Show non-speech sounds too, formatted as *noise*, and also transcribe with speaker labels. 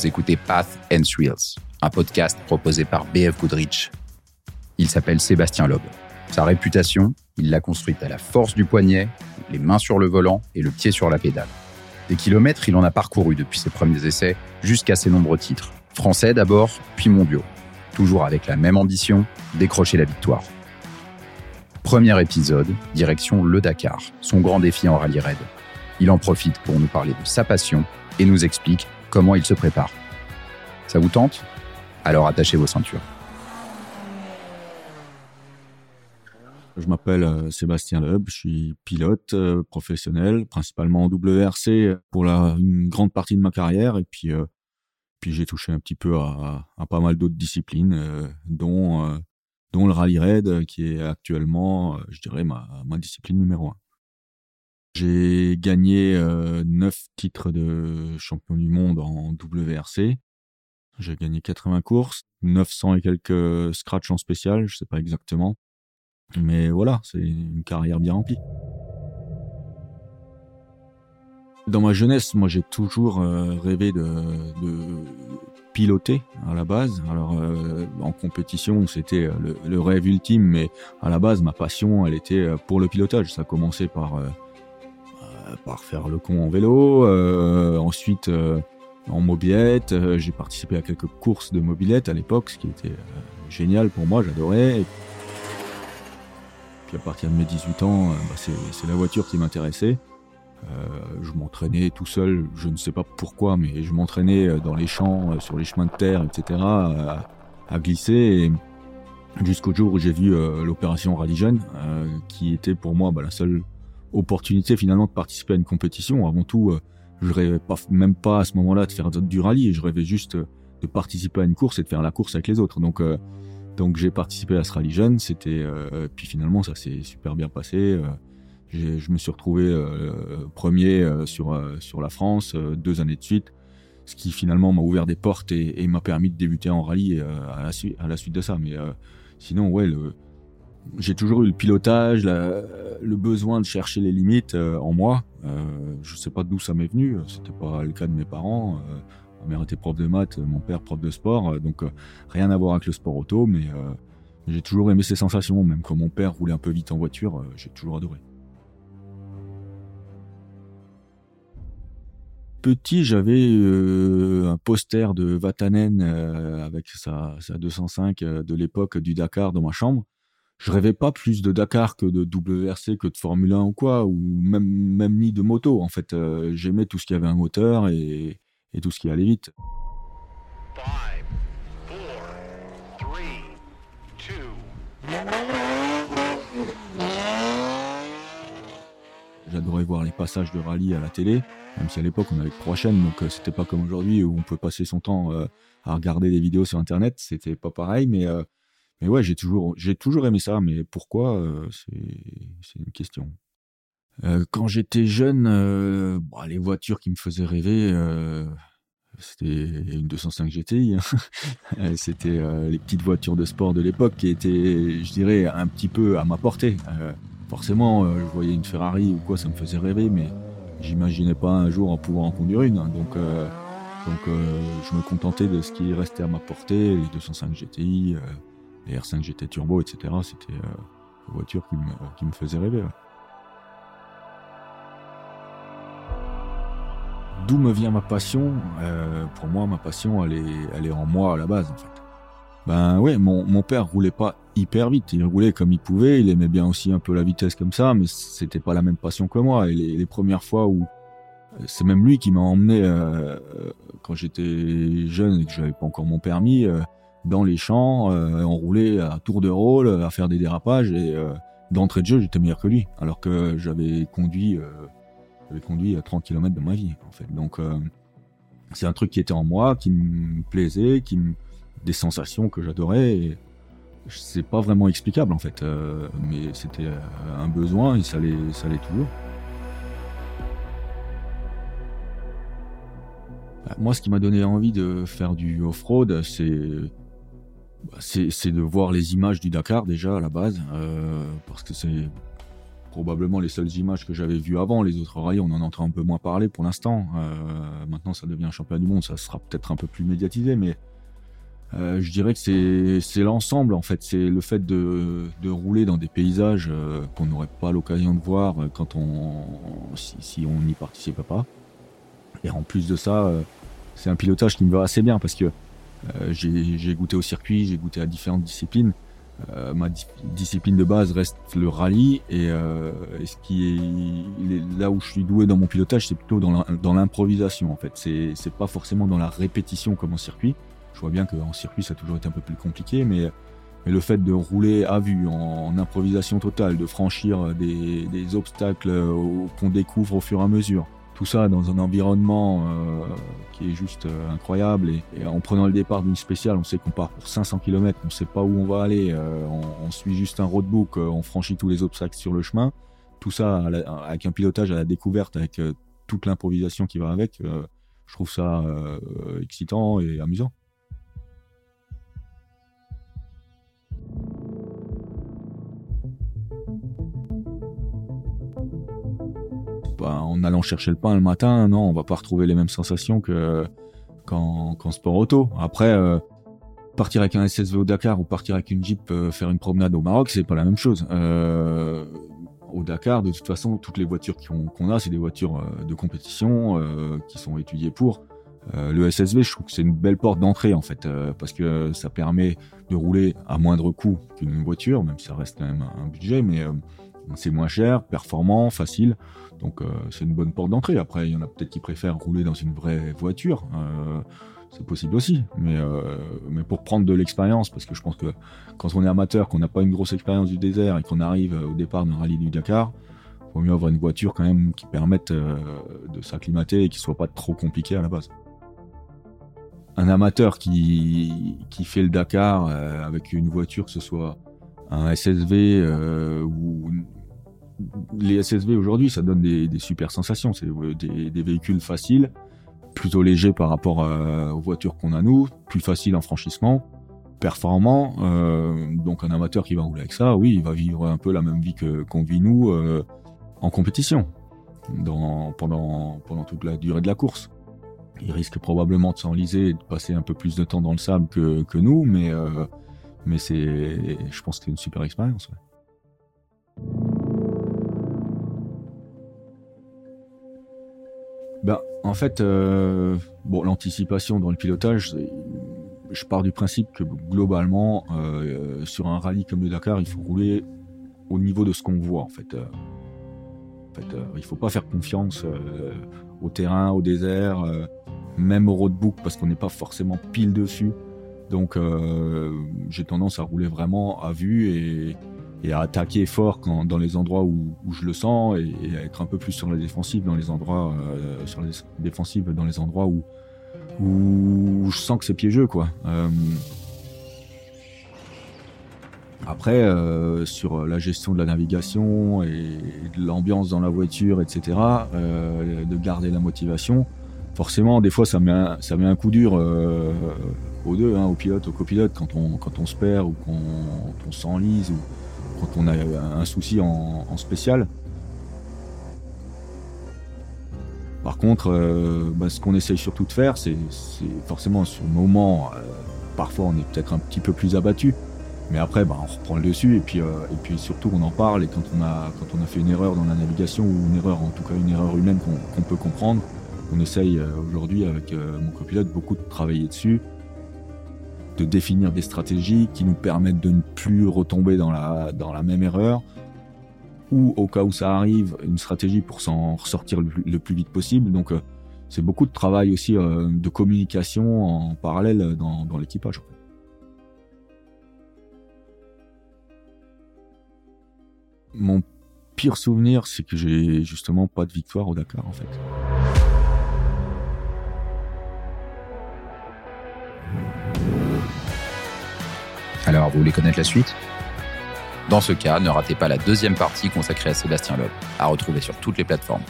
Speaker 1: Vous écoutez Path and Thrills, un podcast proposé par BF Goodrich. Il s'appelle Sébastien Loeb. Sa réputation, il l'a construite à la force du poignet, les mains sur le volant et le pied sur la pédale. Des kilomètres, il en a parcouru depuis ses premiers essais jusqu'à ses nombreux titres. Français d'abord, puis mondiaux. Toujours avec la même ambition, décrocher la victoire. Premier épisode, direction le Dakar, son grand défi en rallye raid. Il en profite pour nous parler de sa passion et nous explique comment il se prépare. Ça vous tente? Alors attachez vos ceintures.
Speaker 2: Je m'appelle euh, Sébastien Loeb, je suis pilote euh, professionnel, principalement en WRC pour une grande partie de ma carrière, et puis, euh, puis j'ai touché un petit peu à, pas mal d'autres disciplines, dont, dont le rallye raid, qui est actuellement, je dirais, ma discipline numéro un. J'ai gagné neuf titres de champion du monde en WRC. J'ai gagné 80 courses, 900 et quelques scratch en spécial, je sais pas exactement. Mais voilà, c'est une carrière bien remplie. Dans ma jeunesse, moi j'ai toujours euh, rêvé de, piloter à la base. Alors euh, en compétition, c'était euh, le, rêve ultime, mais à la base, ma passion, elle était pour le pilotage. Ça a commencé par par faire le con en vélo, ensuite en mobilette. j'ai participé à quelques courses de mobilette à l'époque, ce qui était génial pour moi, j'adorais à partir de mes 18 ans, euh, bah, c'est la voiture qui m'intéressait. Euh, je m'entraînais tout seul, je ne sais pas pourquoi, mais je m'entraînais euh, dans les champs, sur les chemins de terre, etc., à, glisser. Jusqu'au jour où j'ai vu l'opération Rally qui était pour moi bah, la seule opportunité finalement de participer à une compétition. Avant tout, je rêvais même pas à ce moment-là de faire du rallye, je rêvais juste de participer à une course et de faire la course avec les autres. Donc donc j'ai participé à ce rallye jeune, c'était euh, puis finalement ça s'est super bien passé. Euh, je me suis retrouvé euh, premier sur sur la France deux années de suite, ce qui finalement m'a ouvert des portes et, m'a permis de débuter en rallye à la, à la suite de ça. Mais sinon ouais j'ai toujours eu le pilotage, le besoin de chercher les limites en moi. je sais pas d'où ça m'est venu, c'était pas le cas de mes parents. Ma mère était prof de maths, mon père prof de sport, euh, donc euh, rien à voir avec le sport auto, mais euh, j'ai toujours aimé ces sensations, même quand mon père roulait un peu vite en voiture, j'ai toujours adoré. Petit, j'avais un poster de Vatanen avec sa, 205 de l'époque du Dakar dans ma chambre. Je rêvais pas plus de Dakar que de WRC, que de Formule 1 ou quoi, ou même, même ni de moto. En fait, j'aimais tout ce qui avait un moteur et, et tout ce qui allait vite. J'adorais voir les passages de rallye à la télé, même si à l'époque on avait trois chaînes, donc euh, c'était pas comme aujourd'hui où on peut passer son temps euh, à regarder des vidéos sur internet, c'était pas pareil, mais, euh, mais ouais, j'ai toujours, j'ai toujours aimé ça, mais pourquoi, c'est une question. Euh, quand j'étais jeune, euh, bah, les voitures qui me faisaient rêver, euh, c'était une 205 GTI. Hein. *laughs* c'était les petites voitures de sport de l'époque qui étaient, je dirais, un petit peu à ma portée. forcément, je voyais une Ferrari ou quoi, ça me faisait rêver, mais j'imaginais pas un jour en pouvoir en conduire une. Hein. donc, donc je me contentais de ce qui restait à ma portée, les 205 GTI, les R5 GT Turbo, etc. C'était les voitures qui me, qui me faisaient rêver. D'où me vient ma passion euh, Pour moi, ma passion, elle est, elle est en moi à la base, en fait. Ben ouais, mon, mon père roulait pas hyper vite. Il roulait comme il pouvait. Il aimait bien aussi un peu la vitesse comme ça, mais c'était pas la même passion que moi. Et les, premières fois où euh, c'est même lui qui m'a emmené euh, quand j'étais jeune et que j'avais pas encore mon permis dans les champs. roulait à tour de rôle, à faire des dérapages et d'entrée de jeu, j'étais meilleur que lui, alors que j'avais conduit j'avais conduit à 30 km de ma vie, en fait. Donc, euh, c'est un truc qui était en moi, qui me plaisait, qui me... des sensations que j'adorais. C'est pas vraiment explicable, en fait. Euh, mais c'était euh, un besoin et ça l'est, ça l'est toujours. Bah, moi, ce qui m'a donné envie de faire du off-road, c'est c'est de voir les images du Dakar déjà à la base, parce que c'est probablement les seules images que j'avais vues avant. Les autres rallyes, on en entend un peu moins parler pour l'instant. Euh, maintenant, ça devient un championnat du monde, ça sera peut-être un peu plus médiatisé, mais euh, je dirais que c'est l'ensemble, en fait. C'est le fait de, rouler dans des paysages euh, qu'on n'aurait pas l'occasion de voir quand on, si, si on n'y participait pas. Et en plus de ça, c'est un pilotage qui me va assez bien parce que j'ai goûté au circuit, j'ai goûté à différentes disciplines. Euh, ma discipline de base reste le rallye et, euh, ce qui est, là où je suis doué dans mon pilotage, c'est plutôt dans l'improvisation en fait. C'est pas forcément dans la répétition comme en circuit. Je vois bien qu'en circuit ça a toujours été un peu plus compliqué, mais le fait de rouler à vue en, improvisation totale, de franchir des, obstacles qu'on découvre au fur et à mesure, tout ça dans un environnement euh, est juste euh, incroyable. Et, en prenant le départ d'une spéciale, on sait qu'on part pour 500 km, on sait pas où on va aller, euh, on, suit juste un roadbook, on franchit tous les obstacles sur le chemin. Tout ça avec un pilotage à la découverte, avec toute l'improvisation qui va avec, je trouve ça excitant et amusant. Bah, en allant chercher le pain le matin, non, on va pas retrouver les mêmes sensations que qu'en sport auto. Après, euh, partir avec un SSV au Dakar ou partir avec une Jeep euh, faire une promenade au Maroc, c'est pas la même chose. Euh, au Dakar, de toute façon, toutes les voitures qu'on a, c'est des voitures de compétition qui sont étudiées pour. le SSV, je trouve que c'est une belle porte d'entrée en fait, parce que ça permet de rouler à moindre coût qu'une voiture, même si ça reste quand même un budget, mais c'est moins cher, performant, facile. Donc euh, c'est une bonne porte d'entrée. Après, il y en a peut-être qui préfèrent rouler dans une vraie voiture. Euh, c'est possible aussi. Mais, euh, mais pour prendre de l'expérience, parce que je pense que quand on est amateur, qu'on n'a pas une grosse expérience du désert et qu'on arrive au départ d'un rallye du Dakar, il vaut mieux avoir une voiture quand même qui permette de s'acclimater et qui soit pas trop compliquée à la base. Un amateur qui, qui fait le Dakar avec une voiture, que ce soit un SSV ou les SSV aujourd'hui, ça donne des, super sensations. C'est euh, des, véhicules faciles, plutôt légers par rapport euh, aux voitures qu'on a nous, plus faciles en franchissement, performants. Euh, donc un amateur qui va rouler avec ça, oui, il va vivre un peu la même vie qu'on vit nous en compétition pendant, toute la durée de la course. Il risque probablement de s'enliser et de passer un peu plus de temps dans le sable que, nous, mais, mais c'est, je pense que c'est une super expérience. Ben, en fait, euh, bon, l'anticipation dans le pilotage, je pars du principe que globalement, euh, sur un rallye comme le Dakar, il faut rouler au niveau de ce qu'on voit. En fait, euh, en fait il faut pas faire confiance au terrain, au désert, même au roadbook, parce qu'on n'est pas forcément pile dessus. Donc, j'ai tendance à rouler vraiment à vue et, et à attaquer fort quand, dans les endroits où, je le sens et, à être un peu plus sur la défensive dans les endroits euh, sur les défensives dans les endroits où où je sens que c'est piégeux quoi. Euh, après, euh, sur la gestion de la navigation et de l'ambiance dans la voiture, etc., de garder la motivation, forcément, des fois, ça met un, ça met un coup dur aux deux, hein, au pilote, au copilote, quand on, quand on se perd ou qu'on on s'enlise quand on a un souci en, spécial. Par contre, euh, bah, ce qu'on essaye surtout de faire, c'est forcément sur le moment, euh, parfois on est peut-être un petit peu plus abattu, mais après bah, on reprend le dessus et puis, euh, et puis surtout on en parle et quand on, a, quand on a fait une erreur dans la navigation ou une erreur, en tout cas une erreur humaine qu'on peut comprendre, on essaye aujourd'hui avec mon copilote beaucoup de travailler dessus de définir des stratégies qui nous permettent de ne plus retomber dans la, dans la même erreur, ou au cas où ça arrive, une stratégie pour s'en ressortir le, plus vite possible. Donc euh, c'est beaucoup de travail aussi euh, de communication en parallèle dans, dans l'équipage. Mon pire souvenir, c'est que j'ai justement pas de victoire au Dakar en fait.
Speaker 1: Alors, vous voulez connaître la suite? Dans ce cas, ne ratez pas la deuxième partie consacrée à Sébastien Loeb, à retrouver sur toutes les plateformes.